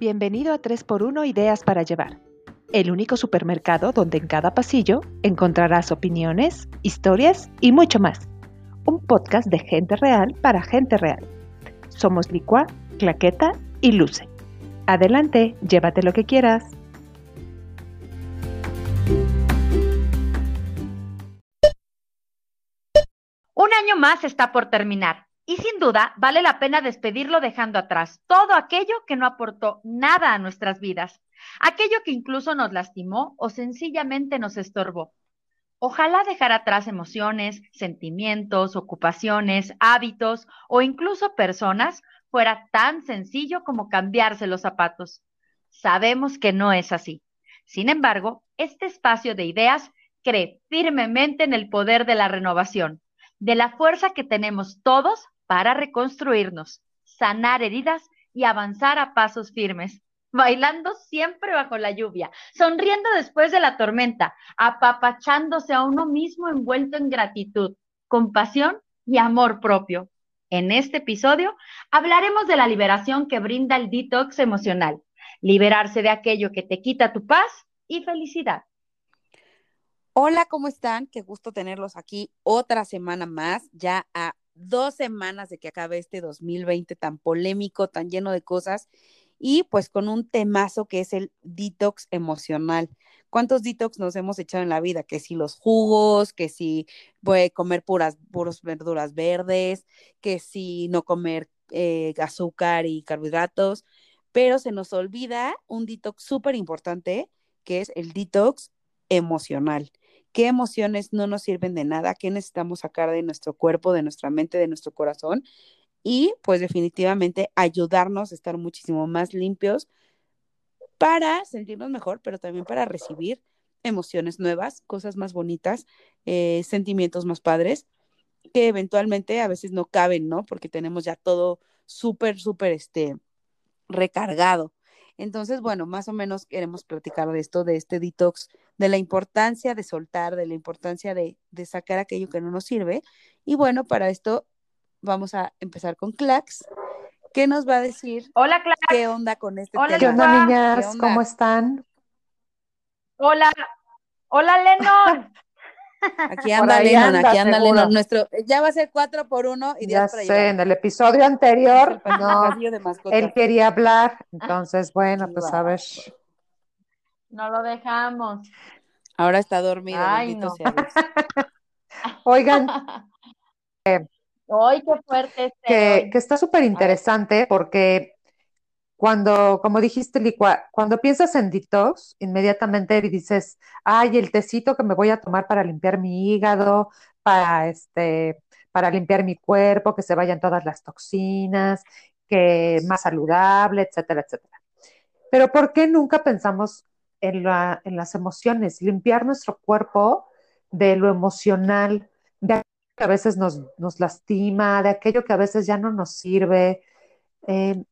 Bienvenido a 3x1 Ideas para Llevar, el único supermercado donde en cada pasillo encontrarás opiniones, historias y mucho más. Un podcast de gente real para gente real. Somos Licua, Claqueta y Luce. Adelante, llévate lo que quieras. Un año más está por terminar y sin duda, vale la pena despedirlo dejando atrás todo aquello que no aportó nada a nuestras vidas, aquello que incluso nos lastimó o sencillamente nos estorbó. Ojalá dejar atrás emociones, sentimientos, ocupaciones, hábitos o incluso personas fuera tan sencillo como cambiarse los zapatos. Sabemos que no es así. Sin embargo, este espacio de ideas cree firmemente en el poder de la renovación, de la fuerza que tenemos todos para reconstruirnos, sanar heridas y avanzar a pasos firmes, bailando siempre bajo la lluvia, sonriendo después de la tormenta, apapachándose a uno mismo envuelto en gratitud, compasión y amor propio. En este episodio hablaremos de la liberación que brinda el detox emocional, liberarse de aquello que te quita tu paz y felicidad. Hola, ¿cómo están? Qué gusto tenerlos aquí otra semana más, ya a dos semanas de que acabe este 2020 tan polémico, tan lleno de cosas y pues con un temazo que es el detox emocional. ¿Cuántos detox nos hemos echado en la vida? Que si los jugos, que si voy a comer puras, puras verduras verdes, que si no comer eh, azúcar y carbohidratos, pero se nos olvida un detox súper importante que es el detox emocional qué emociones no nos sirven de nada, qué necesitamos sacar de nuestro cuerpo, de nuestra mente, de nuestro corazón y pues definitivamente ayudarnos a estar muchísimo más limpios para sentirnos mejor, pero también para recibir emociones nuevas, cosas más bonitas, eh, sentimientos más padres, que eventualmente a veces no caben, ¿no? Porque tenemos ya todo súper, súper, este, recargado. Entonces, bueno, más o menos queremos platicar de esto, de este detox, de la importancia de soltar, de la importancia de, sacar aquello que no nos sirve. Y bueno, para esto vamos a empezar con Clax, ¿Qué nos va a decir Hola, Clax. qué onda con este Hola, ¿Qué onda, niñas? ¿Cómo están? Hola, hola, Lennon. Aquí anda Lennon, aquí anda Lennon. Nuestro, ya va a ser cuatro por uno y Ya sé, en el episodio anterior, no, él quería hablar, entonces, bueno, pues a ver. No lo dejamos. Ahora está dormido. Ay, no. Oigan. eh, Hoy qué fuerte este que, que, está súper interesante porque cuando, como dijiste, Licua, cuando piensas en detox, inmediatamente dices, ay, el tecito que me voy a tomar para limpiar mi hígado, para este, para limpiar mi cuerpo, que se vayan todas las toxinas, que más saludable, etcétera, etcétera. Pero ¿por qué nunca pensamos en, la, en las emociones? Limpiar nuestro cuerpo de lo emocional, de aquello que a veces nos, lastima, de aquello que a veces ya no nos sirve. Eh,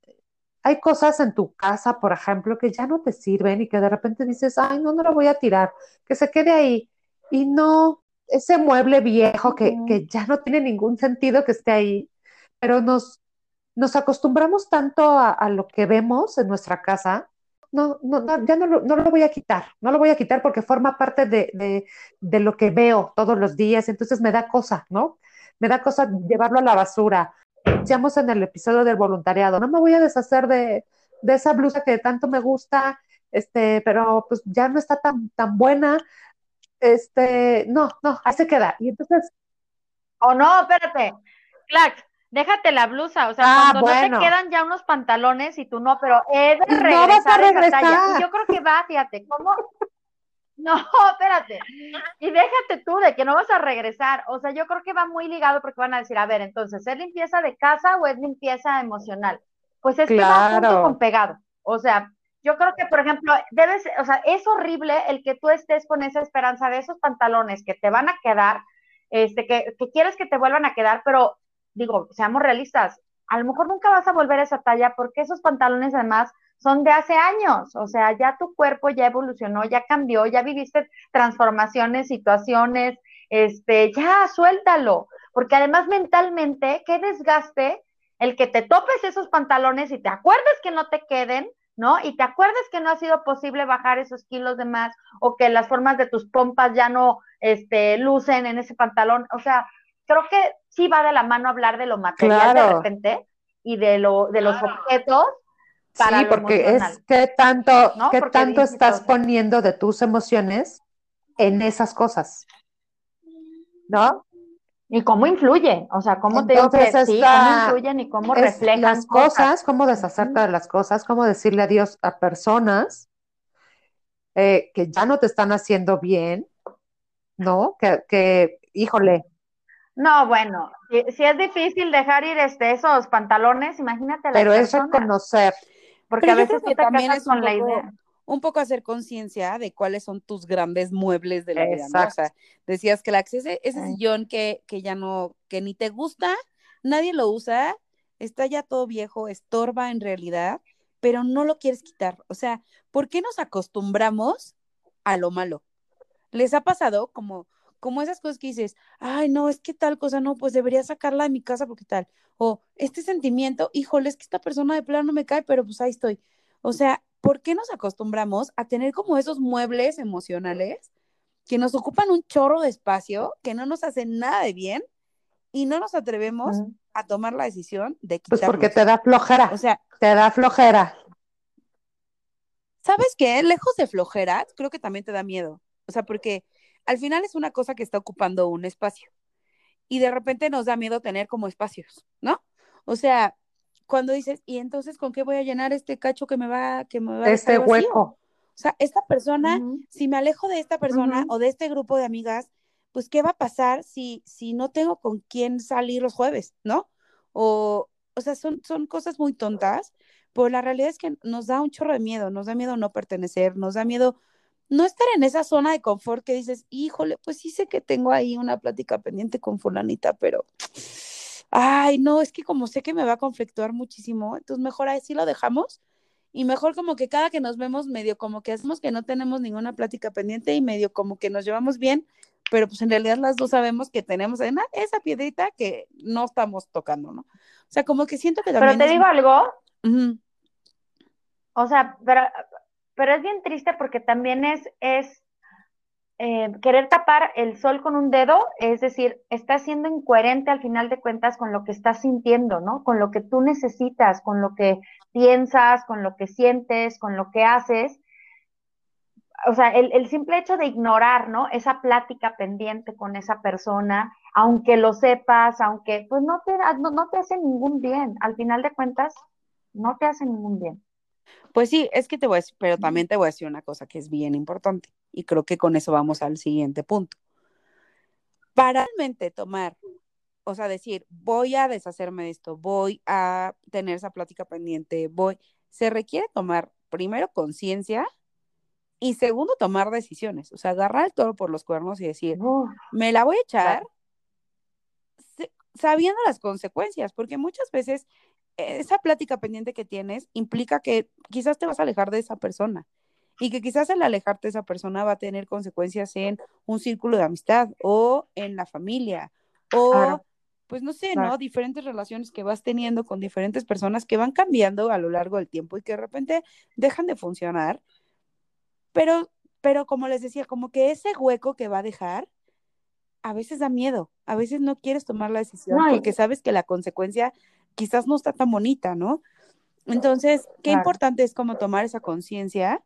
hay cosas en tu casa, por ejemplo, que ya no te sirven y que de repente dices, ay, no, no lo voy a tirar, que se quede ahí. Y no, ese mueble viejo que, que ya no tiene ningún sentido que esté ahí, pero nos, nos acostumbramos tanto a, a, lo que vemos en nuestra casa, no, no, no ya no lo, no lo, voy a quitar, no lo voy a quitar porque forma parte de, de, de lo que veo todos los días, entonces me da cosa, ¿no? Me da cosa llevarlo a la basura decíamos en el episodio del voluntariado, no me voy a deshacer de, de, esa blusa que tanto me gusta, este, pero pues ya no está tan, tan buena, este, no, no, ahí se queda. Y entonces... Oh, no, espérate, Clax, déjate la blusa, o sea, ah, cuando no te quedan ya unos pantalones y tú no, pero he de regresar, no vas a regresar. Esa talla. Y yo creo que va, fíjate, ¿cómo? No, espérate. Y déjate tú de que no vas a regresar. O sea, yo creo que va muy ligado porque van a decir, a ver, entonces, ¿es limpieza de casa o es limpieza emocional? Pues es que va junto con pegado. O sea, yo creo que, por ejemplo, debes, o sea, es horrible el que tú estés con esa esperanza de esos pantalones que te van a quedar, este, que, que quieres que te vuelvan a quedar, pero digo, seamos realistas, a lo mejor nunca vas a volver a esa talla porque esos pantalones además son de hace años, o sea, ya tu cuerpo ya evolucionó, ya cambió, ya viviste transformaciones, situaciones, este, ya suéltalo, porque además mentalmente, qué desgaste el que te topes esos pantalones y te acuerdes que no te queden, ¿no? Y te acuerdes que no ha sido posible bajar esos kilos de más o que las formas de tus pompas ya no este, lucen en ese pantalón. O sea, creo que sí va de la mano hablar de lo material de repente y de, lo, de los objetos. Para sí, porque es que tanto, ¿qué tanto estás poniendo de tus emociones en esas cosas. ¿No? Y cómo influye, o sea, cómo te digo que sí, cómo influyen y cómo reflejan las cosas, cómo deshacerte de las cosas, cómo decirle adiós a personas eh, que ya no te están haciendo bien, ¿no? Que, que híjole. No, bueno, si, es difícil dejar ir este, esos pantalones, imagínate. Pero es reconocer. Porque a veces te también es con la idea un poco hacer conciencia de cuáles son tus grandes muebles de la vida, O sea, decías que la, ese, ese sillón que, que ya no, que ni te gusta, nadie lo usa, está ya todo viejo, estorba en realidad, pero no lo quieres quitar. O sea, ¿por qué nos acostumbramos a lo malo? ¿Les ha pasado como, como esas cosas que dices, ay, no, es que tal cosa, no, pues debería sacarla de mi casa porque tal. O este sentimiento, híjole, es que esta persona de plano no me cae, pero pues ahí estoy. O sea, ¿por qué nos acostumbramos a tener como esos muebles emocionales que nos ocupan un chorro de espacio, que no nos hacen nada de bien y no nos atrevemos a tomar la decisión de quitarlos? Pues porque te da flojera. O sea, te da flojera. ¿Sabes qué? Lejos de flojera, creo que también te da miedo. O sea, porque al final es una cosa que está ocupando un espacio. Y de repente nos da miedo tener como espacios, ¿no? O sea, cuando dices, ¿y entonces con qué voy a llenar este cacho que me va, que me va a Este hueco. O sea, esta persona, si me alejo de esta persona o de este grupo de amigas, pues ¿qué va a pasar si, si no tengo con quién salir los jueves, ¿no? O, o sea, son, son cosas muy tontas, pero la realidad es que nos da un chorro de miedo, nos da miedo no pertenecer, nos da miedo no estar en esa zona de confort que dices, híjole, pues sí sé que tengo ahí una plática pendiente con fulanita, pero ay, no, es que como sé que me va a conflictuar muchísimo, entonces mejor así lo dejamos y mejor como que cada que nos vemos medio como que hacemos que no tenemos ninguna plática pendiente y medio como que nos llevamos bien, pero pues en realidad las dos sabemos que tenemos esa piedrita que no estamos tocando, ¿no? O sea, como que siento que también... Pero te digo algo. O sea, pero, pero es bien triste porque también es, es eh, querer tapar el sol con un dedo, es decir, estás siendo incoherente al final de cuentas con lo que estás sintiendo, ¿no? Con lo que tú necesitas, con lo que piensas, con lo que sientes, con lo que haces. O sea, el, simple hecho de ignorar, ¿no? Esa plática pendiente con esa persona, aunque lo sepas, aunque, pues no te, no, no te hace ningún bien. Al final de cuentas, no te hace ningún bien. Pues sí, es que te voy a decir, pero también te voy a decir una cosa que es bien importante y creo que con eso vamos al siguiente punto. Para realmente tomar, o sea, decir, voy a deshacerme de esto, voy a tener esa plática pendiente, voy, se requiere tomar primero conciencia y segundo tomar decisiones, o sea, agarrar el toro por los cuernos y decir, me la voy a echar sabiendo las consecuencias, porque muchas veces esa plática pendiente que tienes implica que quizás te vas a alejar de esa persona y que quizás el alejarte de esa persona va a tener consecuencias en un círculo de amistad o en la familia o pues no sé, ¿no? Diferentes relaciones que vas teniendo con diferentes personas que van cambiando a lo largo del tiempo y que de repente dejan de funcionar. Pero, pero como les decía, como que ese hueco que va a dejar, a veces da miedo, a veces no quieres tomar la decisión porque sabes que la consecuencia quizás no está tan bonita, ¿no? Entonces, qué importante es como tomar esa conciencia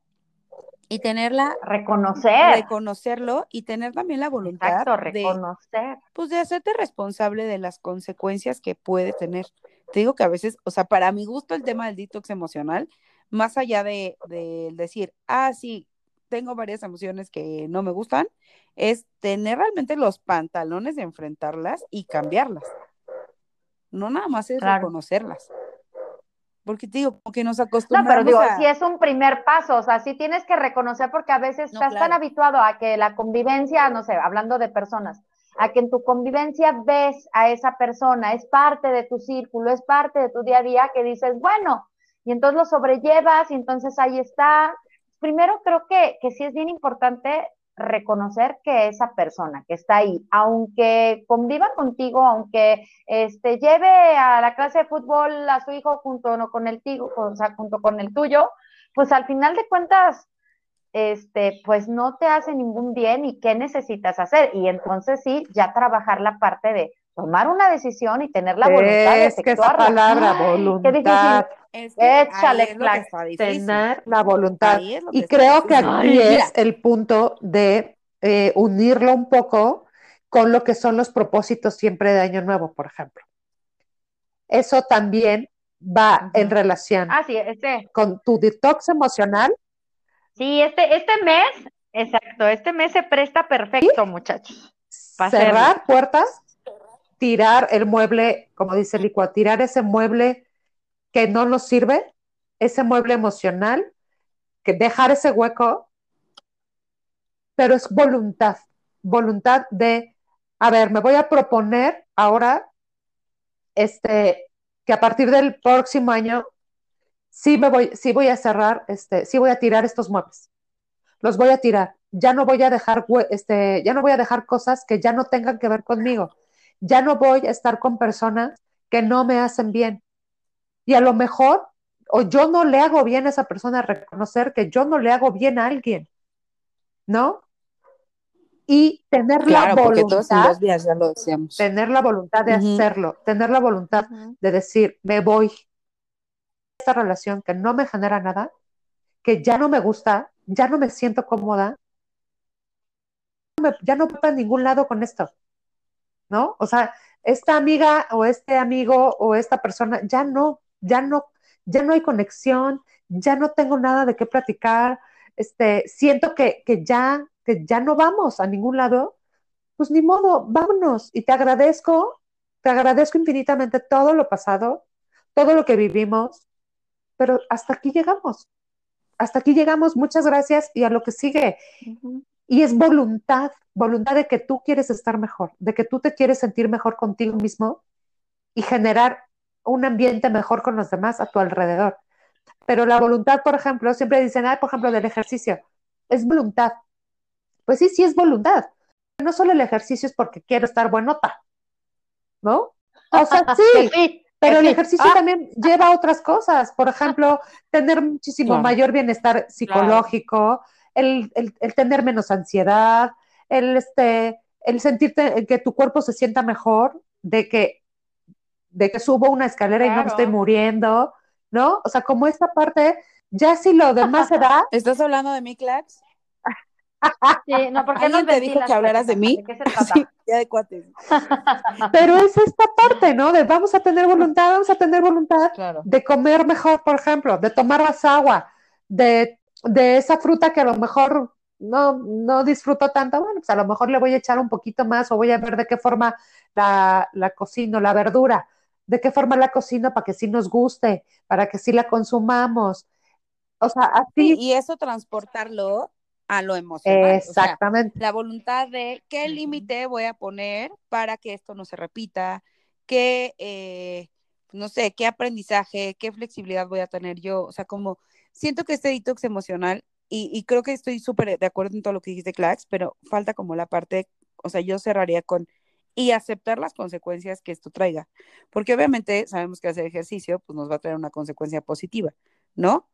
y tenerla reconocer. reconocerlo y tener también la voluntad reconocer de, pues de hacerte responsable de las consecuencias que puede tener. Te digo que a veces o sea para mi gusto el tema del detox emocional más allá de, de decir ah sí tengo varias emociones que no me gustan es tener realmente los pantalones de enfrentarlas y cambiarlas no nada más es reconocerlas. Porque te digo, como que nos acostumbramos. No, pero digo, si es un primer paso, o sea, sí tienes que reconocer porque a veces estás tan habituado a que la convivencia, no sé, hablando de personas, a que en tu convivencia ves a esa persona, es parte de tu círculo, es parte de tu día a día, que dices, bueno, y entonces lo sobrellevas y entonces ahí está. Primero creo que, que sí es bien importante reconocer que esa persona que está ahí, aunque conviva contigo, aunque este, lleve a la clase de fútbol a su hijo junto con el tigo, o sea, junto con el tuyo, pues al final de cuentas, este, pues no te hace ningún bien y qué necesitas hacer. Y entonces sí, ya trabajar la parte de tomar una decisión y tener la voluntad de Es que esa palabra, voluntad, Es que Échale, es que tener la voluntad. Es Y creo que aquí Ay, es el punto de eh, unirlo un poco con lo que son los propósitos siempre de Año Nuevo, por ejemplo. Eso también va en relación Ah, sí, este, con tu detox emocional. sí, este, este mes, exacto, este mes se presta perfecto, muchachos. Hacerlo. cerrar puertas, tirar el mueble, como dice Licua, tirar ese mueble que no nos sirve, ese mueble emocional, que dejar ese hueco, pero es voluntad, voluntad de, a ver, me voy a proponer ahora, este, que a partir del próximo año sí me voy, sí voy a cerrar, este, sí voy a tirar estos muebles, los voy a tirar, ya no voy a dejar, este, ya no voy a dejar cosas que ya no tengan que ver conmigo, ya no voy a estar con personas que no me hacen bien. Y a lo mejor, o yo no le hago bien a esa persona a reconocer que yo no le hago bien a alguien, ¿no? Y tener Claro, la porque todos en voluntad, dos días ya lo decíamos. tener la voluntad de hacerlo, tener la voluntad de decir, me voy esta relación que no me genera nada, que ya no me gusta, ya no me siento cómoda, ya no voy para ningún lado con esto, ¿no? O sea, esta amiga o este amigo o esta persona, ya no, ya no, ya no hay conexión, ya no tengo nada de qué platicar, este, siento que, que ya, que ya no vamos a ningún lado, pues ni modo, vámonos. Y te agradezco, te agradezco infinitamente todo lo pasado, todo lo que vivimos, pero hasta aquí llegamos. Hasta aquí llegamos, muchas gracias y a lo que sigue. Y es voluntad, voluntad de que tú quieres estar mejor, de que tú te quieres sentir mejor contigo mismo y generar un ambiente mejor con los demás a tu alrededor. Pero la voluntad, por ejemplo, siempre dicen, ah, por ejemplo, del ejercicio, es voluntad. Pues sí, sí es voluntad. No solo el ejercicio es porque quiero estar buenota, ¿no? O sea, sí, sí, pero el ejercicio Ah, también lleva otras cosas, por ejemplo, tener muchísimo Claro. mayor bienestar psicológico, el, el- el tener menos ansiedad, el, este, el sentirte que tu cuerpo se sienta mejor, de que, de que subo una escalera y no me estoy muriendo, ¿no? O sea, como esta parte, ya si lo demás se da, ¿Estás hablando de mí, Clax? Sí, no, ¿por qué nos ¿Alguien te dijo ventilas, que hablaras de mí? ¿De qué se trata? Sí, ya de cuates. pero es esta parte, ¿no? De vamos a tener voluntad, vamos a tener voluntad Claro. de comer mejor, por ejemplo, de tomar más agua, de, de esa fruta que a lo mejor no, no disfruto tanto, bueno, pues a lo mejor le voy a echar un poquito más o voy a ver de qué forma la, la cocino, la verdura, de qué forma la cocino para que sí nos guste, para que sí la consumamos. O sea, Sí, así, y eso transportarlo a lo emocional. O sea, exactamente. la voluntad de qué límite voy a poner para que esto no se repita, qué, eh, no sé, qué aprendizaje, qué flexibilidad voy a tener yo. O sea, como siento que este detox emocional, y, y creo que estoy súper de acuerdo en todo lo que dijiste, Clax, pero falta como la parte, o sea, yo cerraría con y aceptar las consecuencias que esto traiga. Porque obviamente sabemos que hacer ejercicio pues nos va a traer una consecuencia positiva, ¿no?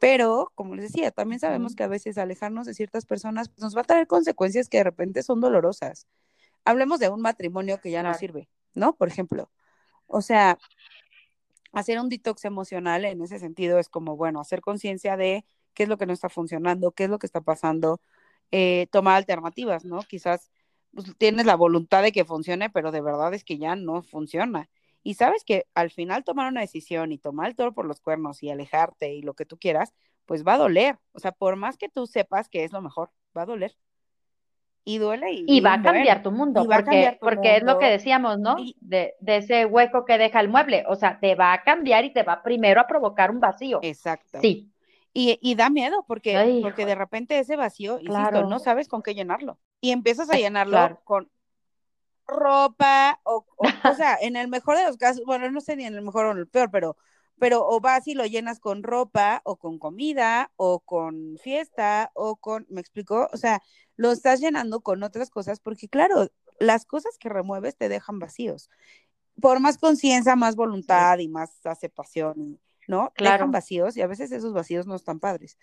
Pero, como les decía, también sabemos que a veces alejarnos de ciertas personas pues, nos va a traer consecuencias que de repente son dolorosas. Hablemos de un matrimonio que ya no sirve, ¿no? Por ejemplo. O sea, hacer un detox emocional en ese sentido es como, bueno, hacer conciencia de qué es lo que no está funcionando, qué es lo que está pasando, eh, tomar alternativas, ¿no? Quizás pues, tienes la voluntad de que funcione, pero de verdad es que ya no funciona. Y sabes que al final tomar una decisión y tomar el toro por los cuernos y alejarte y lo que tú quieras, pues va a doler. O sea, por más que tú sepas que es lo mejor, va a doler. Y duele y, Y va a cambiar tu mundo, porque, cambiar tu porque es lo que decíamos, ¿no? De, de ese hueco que deja el mueble. O sea, te va a cambiar y te va primero a provocar un vacío. Exacto. Sí, Y, y da miedo porque, Ay, porque de repente ese vacío, insisto, Claro. no sabes con qué llenarlo. Y empiezas a llenarlo Claro. con ropa o, o, o sea, en el mejor de los casos, bueno, no sé ni en el mejor o en el peor, pero, pero o vas y lo llenas con ropa o con comida o con fiesta o con, ¿me explico? O sea, lo estás llenando con otras cosas porque claro, las cosas que remueves te dejan vacíos. Por más conciencia, más voluntad y más aceptación ¿no? Claro. Dejan vacíos y a veces esos vacíos no están padres.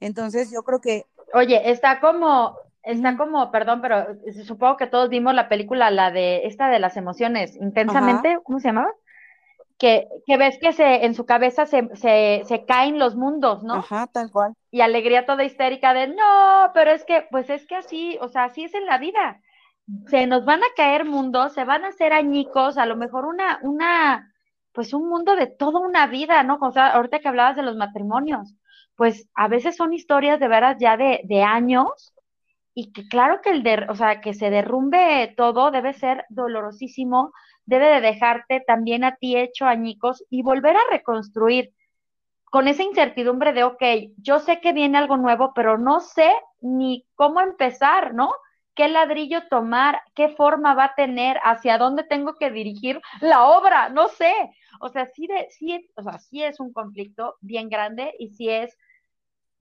Entonces yo creo que Oye, está como, está como, perdón, pero supongo que todos vimos la película, la de esta de las emociones, intensamente, ¿cómo se llamaba? Que, que ves que se, en su cabeza se, se, se caen los mundos, ¿no? Ajá, tal cual. Y alegría toda histérica de, no, pero es que, pues es que así, o sea, así es en la vida. Se nos van a caer mundos, se van a hacer añicos, a lo mejor una, una, pues un mundo de toda una vida, ¿no? O sea, ahorita que hablabas de los matrimonios, pues a veces son historias de veras ya de, de años y que claro que el de, o sea, que se derrumbe todo debe ser dolorosísimo, debe de dejarte también a ti hecho añicos y volver a reconstruir con esa incertidumbre de, ok, yo sé que viene algo nuevo, pero no sé ni cómo empezar, ¿no? ¿Qué ladrillo tomar? ¿Qué forma va a tener? ¿Hacia dónde tengo que dirigir la obra? No sé. O sea, sí, de, sí, o sea, sí es un conflicto bien grande y sí es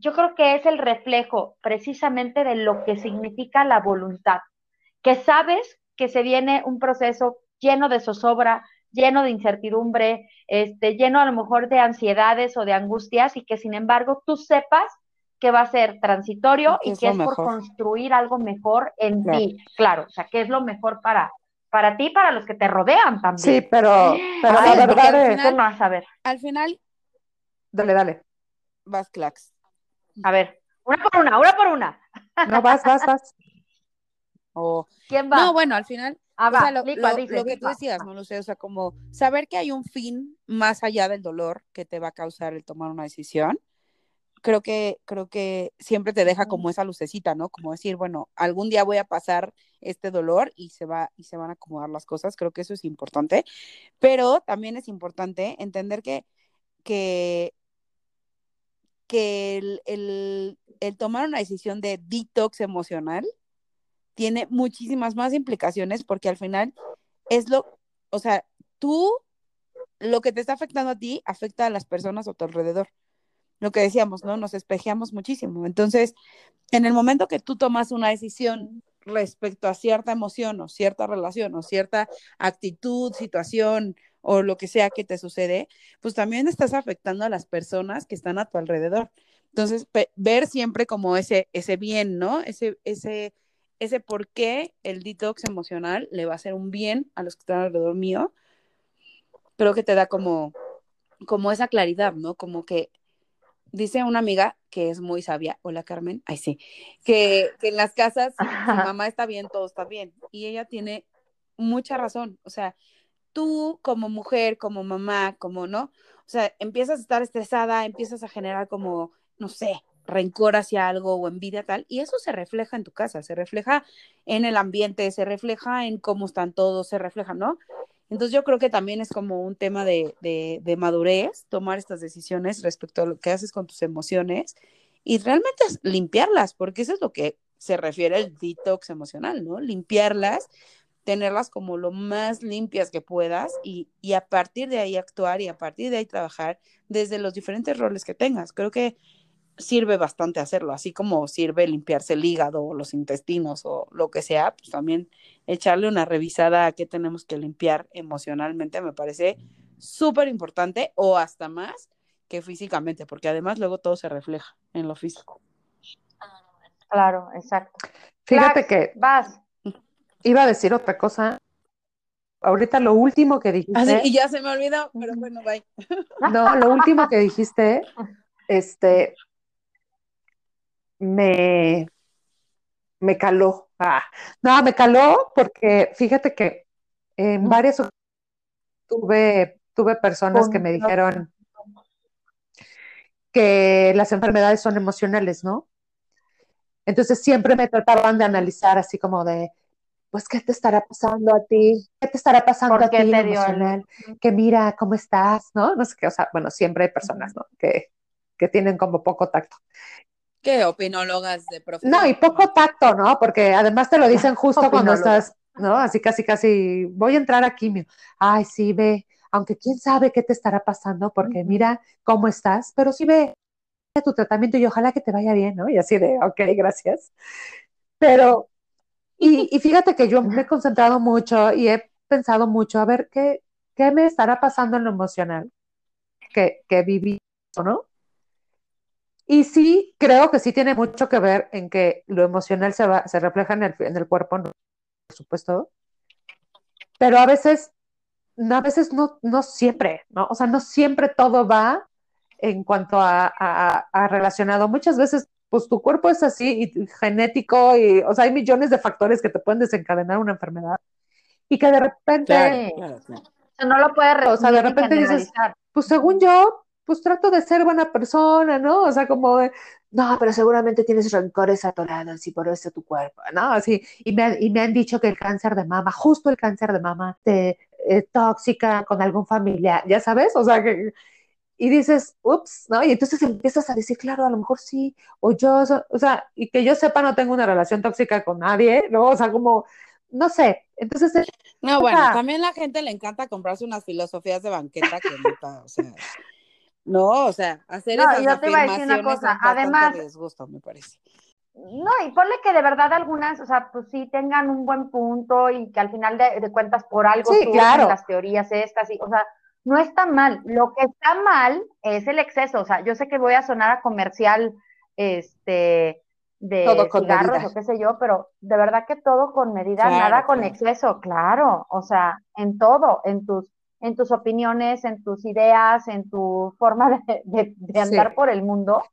yo creo que es el reflejo precisamente de lo que significa la voluntad, que sabes que se viene un proceso lleno de zozobra, lleno de incertidumbre, este, lleno a lo mejor de ansiedades o de angustias y que sin embargo tú sepas que va a ser transitorio y que es por mejor. construir algo mejor en Claro. ti, claro, o sea, que es lo mejor para, para ti y para los que te rodean también. Sí, pero, pero Ay, la verdad al es, final- Tú no vas a ver. Al final dale, dale. vas clax. A ver, una por una, una por una. No, vas, vas, vas. O ¿Quién va? no, bueno, al final ah, o va, sea, lo, lo- dice, lo que tú decías, no lo sé, o sea, como saber que hay un fin más allá del dolor que te va a causar el tomar una decisión, creo que, creo que siempre te deja como esa lucecita, ¿no? Como decir, bueno, algún día voy a pasar este dolor y se va, y se van a acomodar las cosas, creo que eso es importante, pero también es importante entender que, que, que el, el, el tomar una decisión de detox emocional tiene muchísimas más implicaciones porque al final es lo, o sea, tú, lo que te está afectando a ti, afecta a las personas a tu alrededor. Lo que decíamos, ¿no? Nos espejeamos muchísimo. Entonces, en el momento que tú tomas una decisión respecto a cierta emoción o cierta relación o cierta actitud, situación o lo que sea que te sucede, pues también estás afectando a las personas que están a tu alrededor. Entonces, ver siempre como ese, ese bien, ¿no? Ese, ese, ese por qué el detox emocional le va a hacer un bien a los que están alrededor mío, creo que te da como, como esa claridad, ¿no? Como que dice una amiga que es muy sabia, hola Carmen, ay sí, que, que en las casas, mamá está bien, todo está bien. Y ella tiene mucha razón, o sea, tú como mujer, como mamá, como, ¿no? O sea, empiezas a estar estresada, empiezas a generar como, no sé, rencor hacia algo o envidia tal, y eso se refleja en tu casa, se refleja en el ambiente, se refleja en cómo están todos, se refleja, ¿no? Entonces yo creo que también es como un tema de, de, de madurez, tomar estas decisiones respecto a lo que haces con tus emociones y realmente es limpiarlas, porque eso es lo que se refiere al detox emocional, ¿no? Limpiarlas, tenerlas como lo más limpias que puedas y, y, a partir de ahí actuar y a partir de ahí trabajar desde los diferentes roles que tengas. Creo que sirve bastante hacerlo, así como sirve limpiarse el hígado o los intestinos o lo que sea, pues también echarle una revisada a qué tenemos que limpiar emocionalmente me parece súper importante o hasta más que físicamente, porque además luego todo se refleja en lo físico. Claro, exacto. Fíjate Clax, que vas. iba a decir otra cosa. Ahorita lo último que dijiste. Así, y ya se me olvidó, pero bueno, bye. No, lo último que dijiste, este, me, me caló. Ah, no, me caló porque fíjate que en varias ocasiones tuve, tuve personas que me dijeron que las enfermedades son emocionales, ¿no? Entonces siempre me trataban de analizar así como de, pues, ¿qué te estará pasando a ti? ¿Qué te estará pasando ¿Por a ti emocional? el- Que mira, ¿cómo estás? ¿No? No sé qué, o sea, bueno, siempre hay personas, ¿no? Que, que tienen como poco tacto. ¿Qué opinólogas de profesión? No, y poco tacto, ¿no? Porque además te lo dicen justo cuando estás, ¿no? Así casi, casi, voy a entrar a quimio. Ay, sí, ve, aunque quién sabe qué te estará pasando, porque mira cómo estás, pero sí ve tu tratamiento y ojalá que te vaya bien, ¿no? Y así de, ok, gracias. Pero, y, y fíjate que yo me he concentrado mucho y he pensado mucho, a ver, ¿qué, qué me estará pasando en lo emocional? que, que viví, ¿no? Y sí, creo que sí tiene mucho que ver en que lo emocional se, va, se refleja en el, en el cuerpo, ¿no? por supuesto, pero a veces, a veces no, no siempre, ¿no? O sea, no siempre todo va en cuanto a, a, a relacionado. Muchas veces, pues tu cuerpo es así, y genético, y, o sea, hay millones de factores que te pueden desencadenar una enfermedad, y que de repente... Claro, claro, claro. O sea, no lo puedes O sea, de repente dices, pues según yo, pues trato de ser buena persona, ¿no? O sea, como de, no, pero seguramente tienes rencores atorados y por eso tu cuerpo, ¿no? Así, y me, han- y me han dicho que el cáncer de mama, justo el cáncer de mama, te eh, tóxica con algún familiar, ya sabes, o sea, que, y dices, ups, ¿no? Y entonces empiezas a decir, claro, a lo mejor sí, o yo, o sea, y que yo sepa, no tengo una relación tóxica con nadie, ¿no? O sea, como, no sé, entonces, No, O bueno, también la gente le encanta comprarse unas filosofías de banqueta que neta, o sea, no, o sea, hacer No, esas yo te iba a decir una cosa, además- de disgusto, me parece. No, y ponle que de verdad algunas, o sea, pues sí tengan un buen punto y que al final de, de cuentas por algo Sí, claro. las teorías estas, y, o sea, no está mal. Lo que está mal es el exceso. O sea, yo sé que voy a sonar a comercial, este, de Todo con cigarros o qué sé yo, pero de verdad que todo con medida, Claro, nada con claro. exceso, claro. O sea, en todo, en tus, en tus opiniones, en tus ideas, en tu forma de, de- de andar Sí. por el mundo,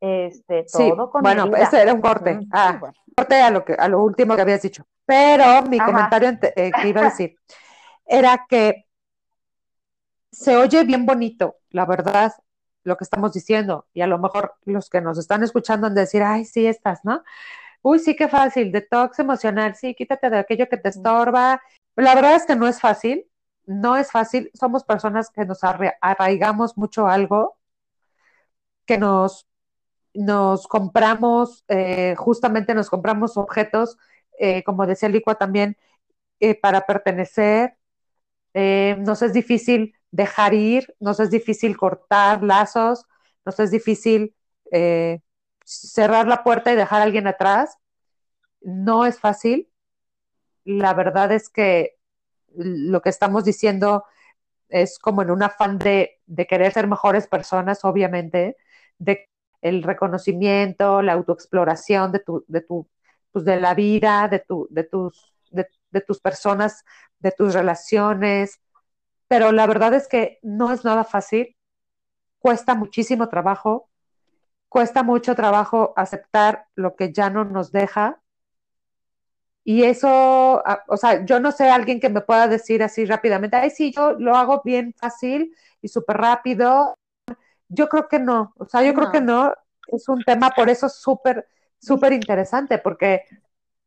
este, sí, todo con bueno, medida. ese era un corte. Ujú. Ah, Sí, bueno. corte a lo que a lo último que habías dicho. Pero mi Ajá. comentario eh, que iba a decir era que se oye bien bonito, la verdad, lo que estamos diciendo. Y a lo mejor los que nos están escuchando han de decir, ay, sí, estás, ¿no? Uy, sí, qué fácil, detox emocional, sí, quítate de aquello que te estorba. La verdad es que no es fácil, no es fácil. Somos personas que nos arra- arraigamos mucho algo, que nos nos compramos, eh, justamente nos compramos objetos, eh, como decía Licua también, eh, para pertenecer. Nos es difícil dejar ir, nos es difícil cortar lazos, nos es difícil cerrar la puerta y dejar a alguien atrás. No es fácil. La verdad es que lo que estamos diciendo es como en un afán de, querer ser mejores personas, obviamente, de el reconocimiento, la autoexploración de tu, de tu, pues de la vida, de tu, de tus, de tus personas, de tus relaciones. Pero la verdad es que no es nada fácil, cuesta muchísimo trabajo, cuesta mucho trabajo aceptar lo que ya no nos deja. Y eso, ah, o sea, yo no sé alguien que me pueda decir así rápidamente, ay, sí, yo lo hago bien fácil y súper rápido. Yo creo que no, o sea, yo creo que no. Es un tema por eso súper, súper interesante, porque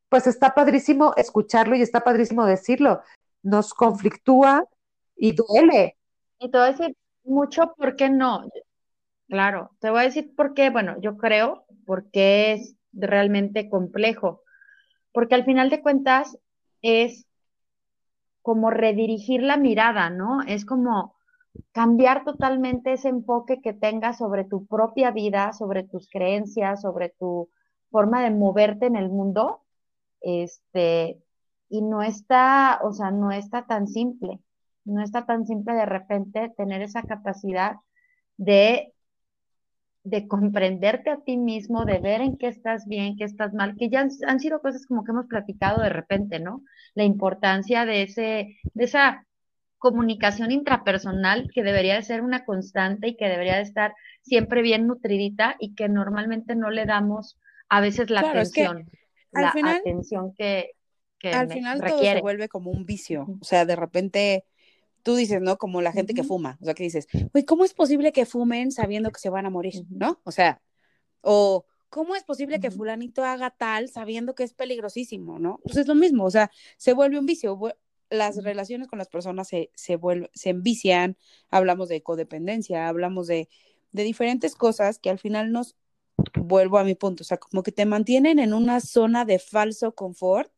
pues está padrísimo escucharlo y está padrísimo decirlo. Nos conflictúa y duele. Y te voy a decir mucho por qué no. Claro, te voy a decir por qué, bueno, yo creo porque es realmente complejo, porque al final de cuentas es como redirigir la mirada, ¿no? Es como cambiar totalmente ese enfoque que tengas sobre tu propia vida, sobre tus creencias, sobre tu forma de moverte en el mundo, este, y no está, o sea, no está tan simple, no está tan simple de repente tener esa capacidad de, de comprenderte a ti mismo, de ver en qué estás bien, qué estás mal, que ya han, han sido cosas como que hemos platicado de repente, ¿no? La importancia de ese, de esa comunicación intrapersonal que debería de ser una constante y que debería de estar siempre bien nutridita y que normalmente no le damos a veces la Claro, es que atención, al la final- atención que, que Al final todo se vuelve como un vicio. O sea, de repente tú dices, ¿no? Como la gente que Ujú. fuma. O sea, que dices, güey, ¿cómo es posible que fumen sabiendo que se van a morir? Ujú. ¿No? O sea, o ¿cómo es posible que fulanito haga tal sabiendo que es peligrosísimo? ¿No? Pues es lo mismo. O sea, se vuelve un vicio. Las relaciones con las personas se, se, vuelve, se envician. Hablamos de codependencia, hablamos de, de diferentes cosas que al final nos vuelvo a mi punto, o sea, como que te mantienen en una zona de falso confort,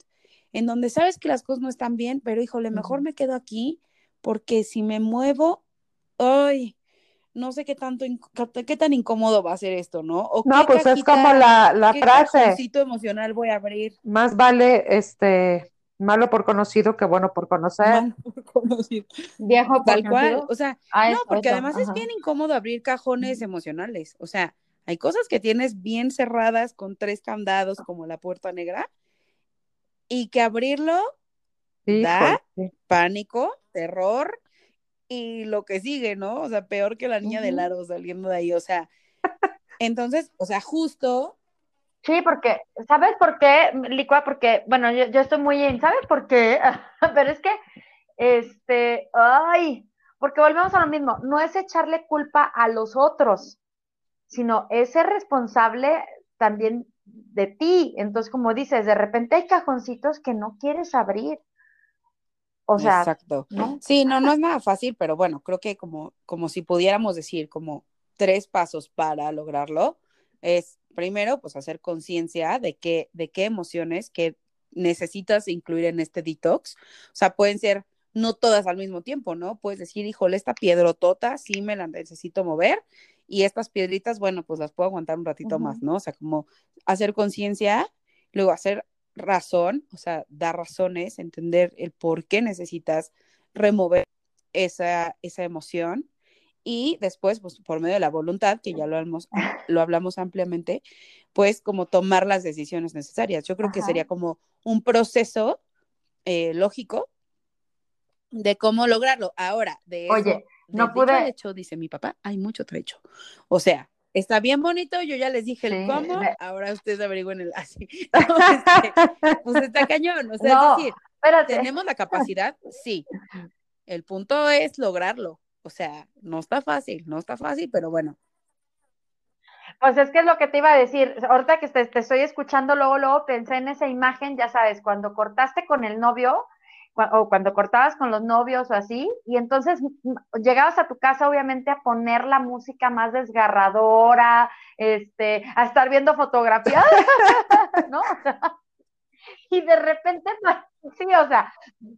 en donde sabes que las cosas no están bien, pero híjole, mejor Ujú. me quedo aquí, porque si me muevo, ay, no sé qué tanto, qué tan incómodo va a ser esto, ¿no? O No, qué pues es como la, la qué frase, cajoncito emocional voy a abrir. más vale este Malo por conocido que bueno por conocer. Mal por conocido. Viejo por Tal cual. O sea, Ah, no, eso, porque eso, además es bien incómodo abrir cajones emocionales. O sea, hay cosas que tienes bien cerradas con tres candados como la puerta negra y que abrirlo Sí. pánico, terror y lo que sigue, ¿no? O sea, peor que la niña del Ujú. aro saliendo de ahí, o sea, entonces, o sea, justo, Sí, porque, ¿sabes por qué, Licua? Porque, bueno, yo, yo estoy muy en, ¿sabes por qué? Pero es que, este, ay, porque volvemos a lo mismo, no es echarle culpa a los otros, sino es ser responsable también de ti. Entonces, como dices, de repente hay cajoncitos que no quieres abrir. O sea, exacto. ¿no? Sí, no, no es nada fácil, pero bueno, creo que como, como si pudiéramos decir como tres pasos para lograrlo, es primero, pues hacer conciencia de qué, de qué emociones que necesitas incluir en este detox. O sea, pueden ser no todas al mismo tiempo, ¿no? Puedes decir, híjole, esta piedrotota sí me la necesito mover y estas piedritas, bueno, pues las puedo aguantar un ratito más, ¿no? O sea, como hacer conciencia, luego hacer razón, o sea, dar razones, entender el por qué necesitas remover esa, esa emoción y después, pues por medio de la voluntad, que ya lo hablamos, lo hablamos ampliamente, pues como tomar las decisiones necesarias. Yo creo que sería como un proceso eh, lógico de cómo lograrlo. Ahora, de eso, Oye, no dicho al pude- hecho, dice mi papá, hay mucho trecho. O sea, está bien bonito, yo ya les dije el Sí, cómo, ahora ustedes averigüen el así. No, este, pues está cañón, o sea, No, es decir, espérate. ¿tenemos la capacidad? Sí. El punto es lograrlo. O sea, no está fácil, no está fácil, pero bueno. Pues es que es lo que te iba a decir. Ahorita que te, te estoy escuchando, luego, luego pensé en esa imagen, ya sabes, cuando cortaste con el novio, o cuando cortabas con los novios o así, y entonces mm, llegabas a tu casa, obviamente, a poner la música más desgarradora, este, a estar viendo fotografías, ¿no? Y de repente, sí, o sea,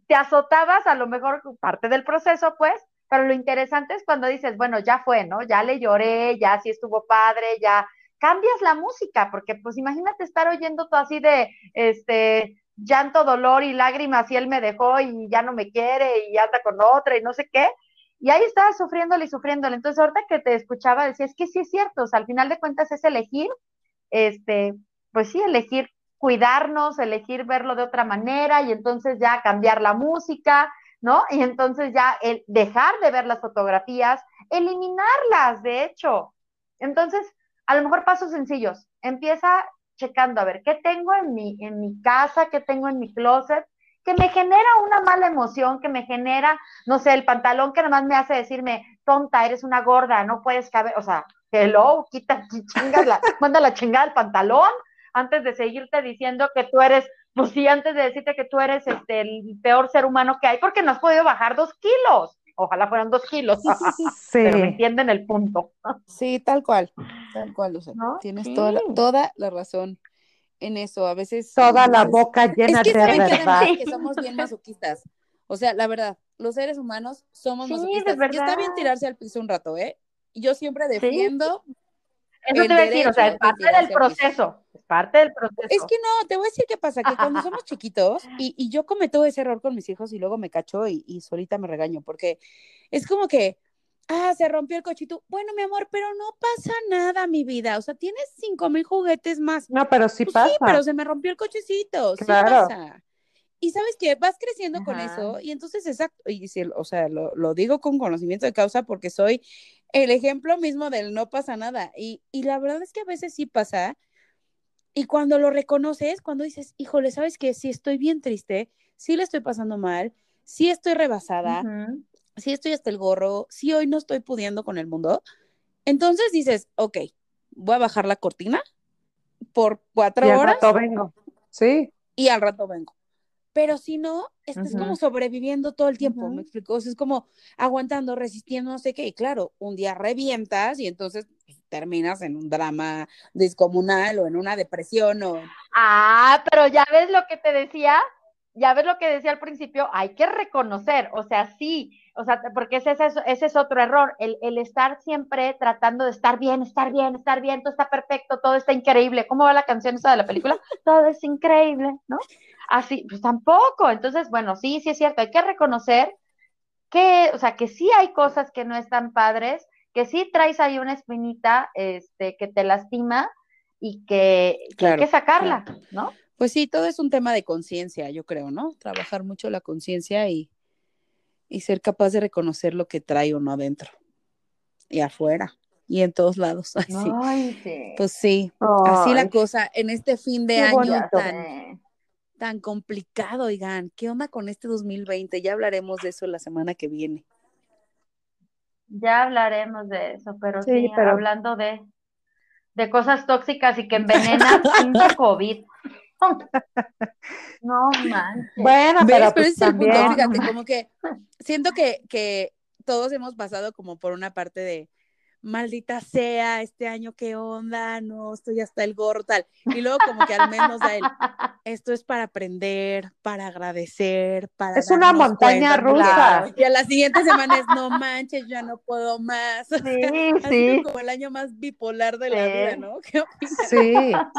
te azotabas a lo mejor parte del proceso, pues, pero lo interesante es cuando dices, bueno, ya fue, ¿no? Ya le lloré, ya sí estuvo padre, ya cambias la música, porque pues imagínate estar oyendo todo así de, este, llanto, dolor y lágrimas y él me dejó y ya no me quiere y anda con otra y no sé qué. Y ahí estaba sufriéndole y sufriéndole. Entonces, ahorita que te escuchaba, decía, es que sí es cierto, o sea, al final de cuentas es elegir, este, pues sí, elegir cuidarnos, elegir verlo de otra manera y entonces ya cambiar la música, ¿no? Y entonces ya el dejar de ver las fotografías, eliminarlas, de hecho. Entonces, a lo mejor pasos sencillos. Empieza checando a ver qué tengo en mi, en mi casa, qué tengo en mi closet, que me genera una mala emoción, que me genera, no sé, el pantalón que nomás me hace decirme, tonta, eres una gorda, no puedes caber, o sea, hello, quita, chingas la, manda la chingada el pantalón antes de seguirte diciendo que tú eres, pues sí, antes de decirte que tú eres este, el peor ser humano que hay, porque no has podido bajar dos kilos. Ojalá fueran dos kilos, pero me Sí. entienden el punto. Sí, tal cual, tal cual, o sea, ¿No? tienes Sí. toda, la, toda la razón en eso. A veces. Toda la boca Es llena que de que verdad. que somos bien masoquistas. O sea, la verdad, los seres humanos somos Sí, masoquistas. Y está bien tirarse al piso un rato, ¿eh? Yo siempre defiendo. Eso El te iba a decir, o sea, es parte del proceso, es parte del proceso. Es que no, te voy a decir qué pasa, que cuando somos chiquitos, y, y yo cometo ese error con mis hijos y luego me cacho y, y solita me regaño, porque es como que, ah, se rompió el cochito. Bueno, mi amor, pero no pasa nada, mi vida. O sea, tienes cinco mil juguetes más. No, pero sí Pues pasa. sí, pero se me rompió el cochecito, sí Claro. pasa. Y sabes que vas creciendo con eso, y entonces, exacto, y si, o sea, lo, lo digo con conocimiento de causa porque soy el ejemplo mismo del no pasa nada. Y, y la verdad es que a veces sí pasa, y cuando lo reconoces, cuando dices, híjole, ¿sabes qué? Sí estoy bien triste, sí le estoy pasando mal, sí estoy rebasada, Ujú. sí estoy hasta el gorro, sí hoy no estoy pudiendo con el mundo. Entonces dices, ok, voy a bajar la cortina por cuatro Y al horas rato vengo. Sí. y al rato vengo. Pero si no, estás como sobreviviendo todo el tiempo. ¿me explico? O sea, es como aguantando, resistiendo, no sé qué. Y claro, un día revientas y entonces pues, terminas en un drama descomunal o en una depresión o Ah, pero ya ves lo que te decía, ya ves lo que decía al principio, hay que reconocer, o sea, sí, o sea, porque ese, ese, ese es otro error, el, el estar siempre tratando de estar bien, estar bien, estar bien, todo está perfecto, todo está increíble. ¿Cómo va la canción esa de la película? todo es increíble, ¿no? Así, pues tampoco. Entonces, bueno, sí, sí es cierto, hay que reconocer que, o sea, que sí hay cosas que no están padres, que sí traes ahí una espinita, este, que te lastima y que, hay que sacarla, ¿no? Pues sí, todo es un tema de conciencia, yo creo, ¿no? Trabajar mucho la conciencia y, y ser capaz de reconocer lo que trae uno adentro y afuera y en todos lados. Así. Pues sí, así la cosa en este fin de año tan, tan complicado, oigan, ¿qué onda con este 2020? Ya hablaremos de eso la semana que viene. Ya hablaremos de eso, pero sí, pero... hablando de, de cosas tóxicas y que envenenan, pinche COVID. No manches. Bueno, pero, pues también... fíjate, como que siento que, que todos hemos pasado como por una parte de maldita sea, este año qué onda, no, estoy hasta el gorro, tal. Y luego como que al menos da él, esto es para aprender, para agradecer, para... Es una montaña rusa. Y a la siguiente semana es, no manches, ya no puedo más. Sí, sí. como el año más bipolar de la vida, ¿no? ¿Qué Sí,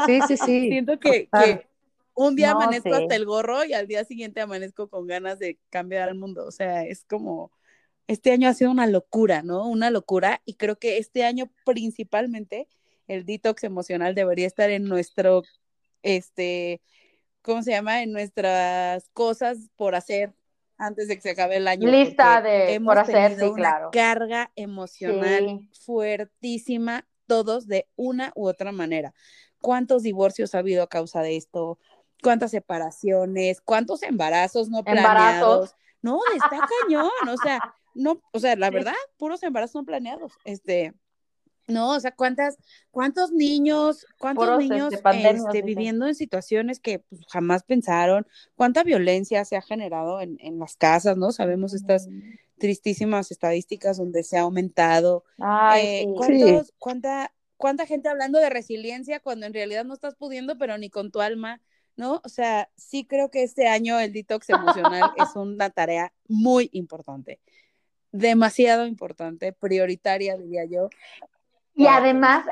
sí, sí, sí. Siento que, que un día amanezco hasta el gorro y al día siguiente amanezco con ganas de cambiar al mundo. O sea, es como este año ha sido una locura, ¿no? Una locura y creo que este año principalmente el detox emocional debería estar en nuestro, este, ¿cómo se llama? En nuestras cosas por hacer antes de que se acabe el año. Lista de por hacer, sí, una carga emocional fuertísima, todos de una u otra manera. ¿Cuántos divorcios ha habido a causa de esto? ¿Cuántas separaciones? ¿Cuántos embarazos no planeados? No, está cañón, o sea, no, o sea, la verdad, puros embarazos no planeados. Este, no, o sea, cuántas, cuántos niños, cuántos este, niños este, viviendo en situaciones que pues, jamás pensaron, cuánta violencia se ha generado en, en las casas, ¿no? Sabemos estas tristísimas estadísticas donde se ha aumentado. Ay, eh, cuánta, cuánta gente hablando de resiliencia cuando en realidad no estás pudiendo, pero ni con tu alma, ¿no? O sea, sí creo que este año el detox emocional es una tarea muy importante demasiado importante, prioritaria, diría yo. Y además,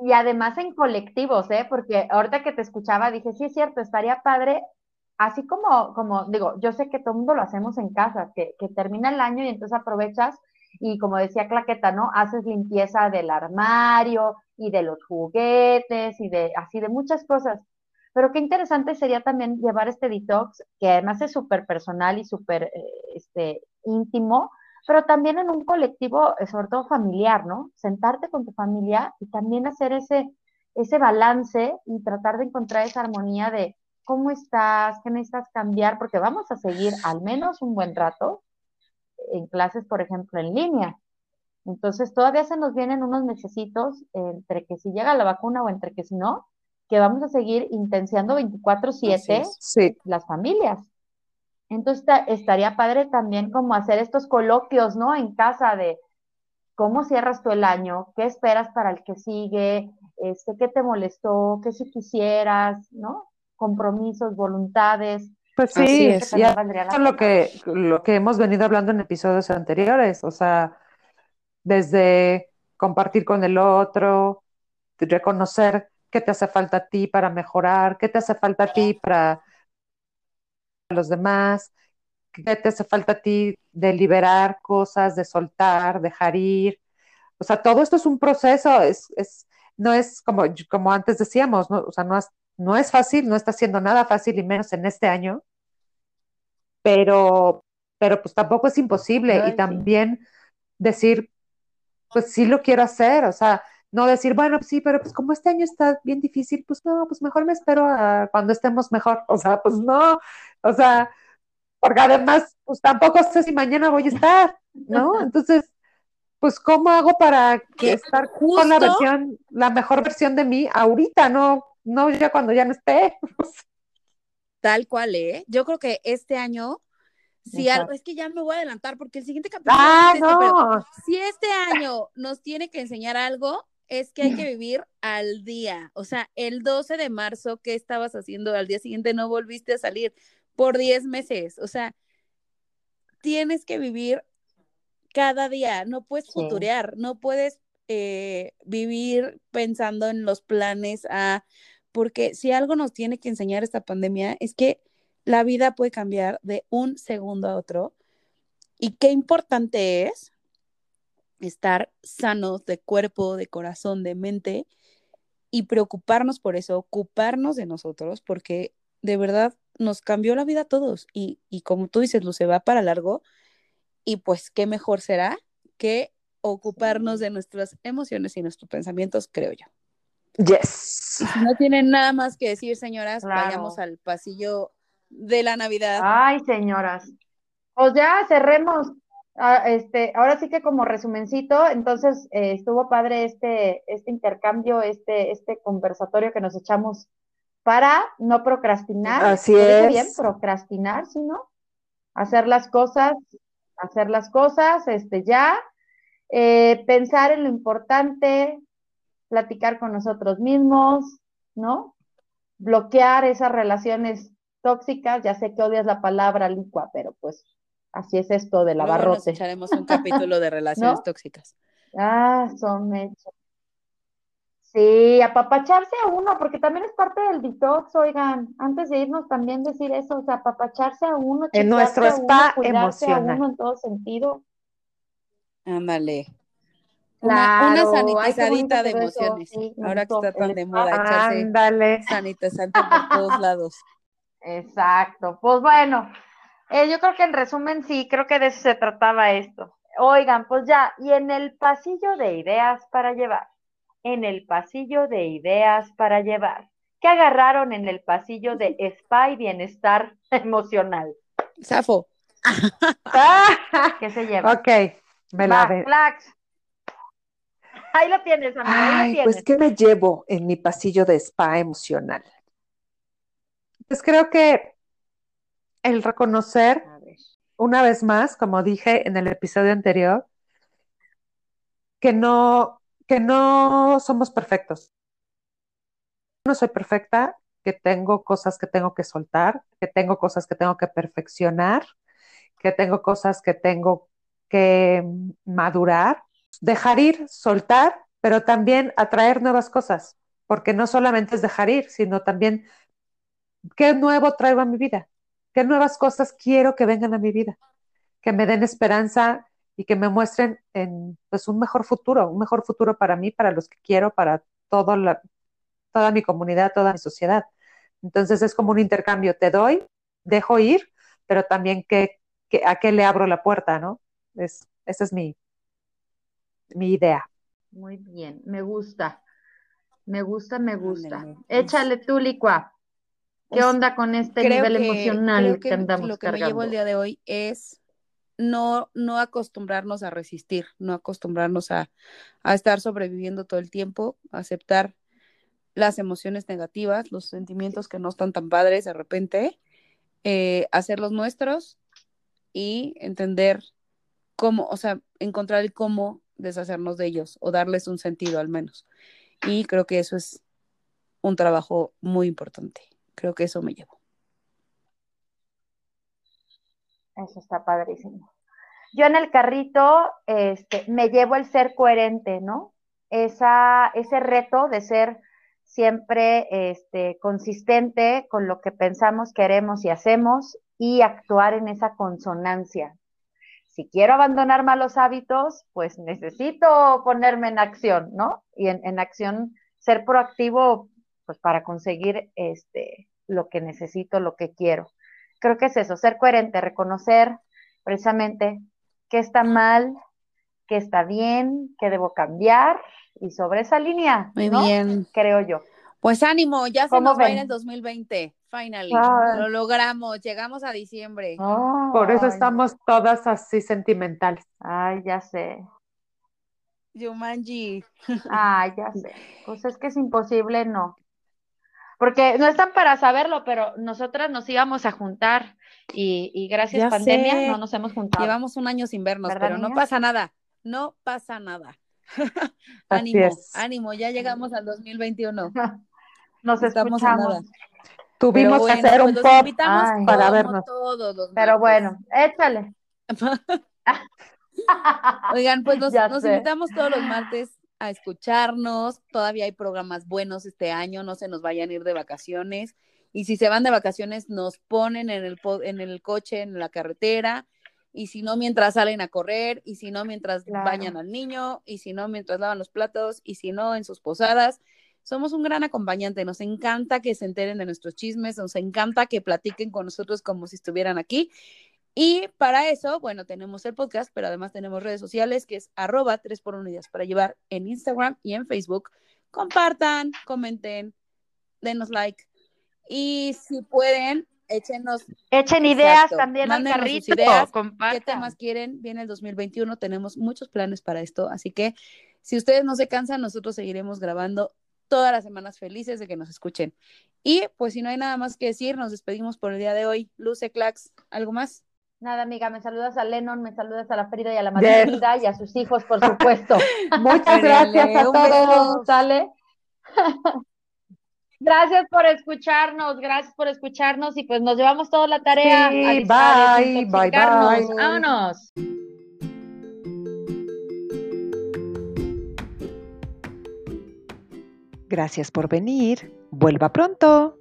y además en colectivos, ¿eh? Porque ahorita que te escuchaba dije, sí es cierto, estaría padre, así como, como digo, yo sé que todo el mundo lo hacemos en casa, que, que termina el año y entonces aprovechas y como decía Claqueta, ¿no? Haces limpieza del armario y de los juguetes y de así de muchas cosas. Pero qué interesante sería también llevar este detox, que además es súper personal y súper eh, este, íntimo, pero también en un colectivo, eh, sobre todo familiar, ¿no? Sentarte con tu familia y también hacer ese, ese balance y tratar de encontrar esa armonía de cómo estás, qué necesitas cambiar, porque vamos a seguir al menos un buen rato en clases, por ejemplo, en línea. Entonces, todavía se nos vienen unos necesitos entre que si llega la vacuna o entre que si no, que vamos a seguir intenciando 24/7 las familias. Entonces estaría padre también como hacer estos coloquios, ¿no? En casa de cómo cierras tú el año, qué esperas para el que sigue, este, qué te molestó, qué si quisieras, ¿no? Compromisos, voluntades. Pues sí, es, lo que, lo que hemos venido hablando en episodios anteriores, o sea, desde compartir con el otro, reconocer qué te hace falta a ti para mejorar, qué te hace falta a ti para los demás, qué te hace falta a ti de liberar cosas, de soltar, dejar ir. O sea, todo esto es un proceso, es, es, no es como, como antes decíamos, ¿no? o sea, no es, no es fácil, no está haciendo nada fácil y menos en este año, pero, pero pues tampoco es imposible y también decir, pues sí lo quiero hacer, o sea, no decir, bueno, pues sí, pero pues como este año está bien difícil, pues no, pues mejor me espero a cuando estemos mejor. O sea, pues no, o sea, porque además, pues tampoco sé si mañana voy a estar, ¿no? Entonces, pues ¿cómo hago para estar con la versión, la mejor versión de mí ahorita, no, no ya cuando ya no esté? Tal cual, ¿eh? Yo creo que este año si algo, es que ya me voy a adelantar porque el siguiente capítulo ah, este, no. si este año nos tiene que enseñar algo, es que hay que vivir al día. O sea, el 12 de marzo, ¿qué estabas haciendo? Al día siguiente no volviste a salir por 10 meses. O sea, tienes que vivir cada día. No puedes futurear, no puedes eh, vivir pensando en los planes a... Porque si algo nos tiene que enseñar esta pandemia es que la vida puede cambiar de un segundo a otro y qué importante es estar sanos de cuerpo, de corazón, de mente y preocuparnos por eso, ocuparnos de nosotros, porque de verdad nos cambió la vida a todos y, y como tú dices, lo se va para largo y pues qué mejor será que ocuparnos de nuestras emociones y nuestros pensamientos, creo yo. Yes. Y si no tienen nada más que decir, señoras, Claro. vayamos al pasillo de la Navidad. Ay, señoras. Pues ya cerremos. Ah, este, ahora sí que como resumencito, entonces eh, estuvo padre este, este intercambio, este, este conversatorio que nos echamos para no procrastinar. Así ¿Lo dije es. bien? Procrastinar, ¿sí, no? Hacer las cosas, hacer las cosas, este, ya. Eh, pensar en lo importante, platicar con nosotros mismos, ¿no? Bloquear esas relaciones tóxicas. Ya sé que odias la palabra licua, pero pues así es esto del Luego nos abarrote. echaremos un capítulo de relaciones ¿No? tóxicas. Ah, son mechas. Sí, apapacharse a uno, porque también es parte del detox, oigan, antes de irnos también decir eso, o sea, apapacharse a uno, En nuestro a uno, spa a emocional. uno en todo sentido. Ándale. Una, una Claro, ay, bonito sanitizadita de eso, emociones. sí, Ahora que está tan de moda echarse Ándale. sanitizante por todos lados. Exacto, pues bueno, eh, yo creo que en resumen sí, creo que de eso se trataba esto. Oigan, pues ya, y en el pasillo de ideas para llevar, en el pasillo de ideas para llevar, ¿qué agarraron en el pasillo de spa y bienestar emocional? Safo. ¿Qué se lleva? ok, me la ve. Ahí lo tienes, ahí lo Ay, tienes. pues, ¿qué me llevo en mi pasillo de spa emocional? Pues creo que el reconocer, una vez más, como dije en el episodio anterior, que no, que no somos perfectos. No soy perfecta, que tengo cosas que tengo que soltar, que tengo cosas que tengo que perfeccionar, que tengo cosas que tengo que madurar, dejar ir, soltar, pero también atraer nuevas cosas, porque no solamente es dejar ir, sino también qué nuevo traigo a mi vida, qué nuevas cosas quiero que vengan a mi vida, que me den esperanza y que me muestren en pues un mejor futuro, un mejor futuro para mí, para los que quiero, para todo la, toda mi comunidad, toda mi sociedad. Entonces es como un intercambio, te doy, dejo ir, pero también que, que a qué le abro la puerta, ¿no? Es, esa es mi, mi idea. Muy bien, me gusta. Me gusta, me gusta. Échale tú, Licua. ¿Qué onda con este nivel que, emocional creo que, que andamos lo que me llevo el día de hoy es no, no acostumbrarnos a resistir, no acostumbrarnos a, a estar sobreviviendo todo el tiempo, aceptar las emociones negativas, los sentimientos que no están tan padres de repente, eh, hacerlos nuestros y entender cómo, o sea, encontrar el cómo deshacernos de ellos o darles un sentido al menos. Y creo que eso es un trabajo muy importante. Creo que eso me llevo. Eso está padrísimo. Yo en el carrito este, me llevo el ser coherente, ¿no? Esa, ese reto de ser siempre este, consistente con lo que pensamos, queremos y hacemos y actuar en esa consonancia. Si quiero abandonar malos hábitos, pues necesito ponerme en acción, ¿no? Y en, en acción ser proactivo, pues para conseguir este, lo que necesito, lo que quiero. Creo que es eso, ser coherente, reconocer precisamente qué está mal, qué está bien, qué debo cambiar y sobre esa línea, Muy ¿no? bien. Creo yo. Pues ánimo, ya se ¿Cómo nos va a ir el 2020. Finally. Ay. Lo logramos, llegamos a diciembre. Por eso Ay, estamos todas así sentimentales. Ay, ya sé. Yumanji. Ay, ya sé. Pues es que es imposible, no. Porque no están para saberlo, pero nosotras nos íbamos a juntar y, y gracias Ya pandemia sé. no nos hemos juntado. Llevamos un año sin vernos, ¿Verdad, pero no pasa nada. No pasa nada. Ánimo, es. ánimo, ya llegamos al 2021. Nos Estamos escuchamos. nada. Tuvimos que hacer pues un los pop Ay. para vernos. todos los Pero bueno, échale. Oigan, pues nos, invitamos todos los martes a escucharnos. Todavía hay programas buenos este año, no se nos vayan a ir de vacaciones. Y si se van de vacaciones, nos ponen en el, en el coche, en la carretera, y si no, mientras salen a correr, y si no, mientras bañan al niño, y si no, mientras lavan los platos, y si no, en sus posadas. Somos un gran acompañante, nos encanta que se enteren de nuestros chismes, nos encanta que platiquen con nosotros como si estuvieran aquí. Y para eso, bueno, tenemos el podcast, pero además tenemos redes sociales que es arroba 3 por 1 días para llevar en Instagram y en Facebook. Compartan, comenten, denos like. Y si pueden, échenos. Echen ideas también al carrito. Ideas, ¿Qué temas quieren? Viene el 2021, tenemos muchos planes para esto. Así que si ustedes no se cansan, nosotros seguiremos grabando todas las semanas felices de que nos escuchen. Y pues si no hay nada más que decir, nos despedimos por el día de hoy. Luce, Clax, ¿algo más? Nada, amiga, me saludas a Lennon, me saludas a la Frida y a la Matilda y a sus hijos, por supuesto. Muchas gracias a todos. ¿Sale? gracias por escucharnos, gracias por escucharnos y pues nos llevamos toda la tarea. Sí, bye, bye, bye. Vámonos. Gracias por venir. Vuelva pronto.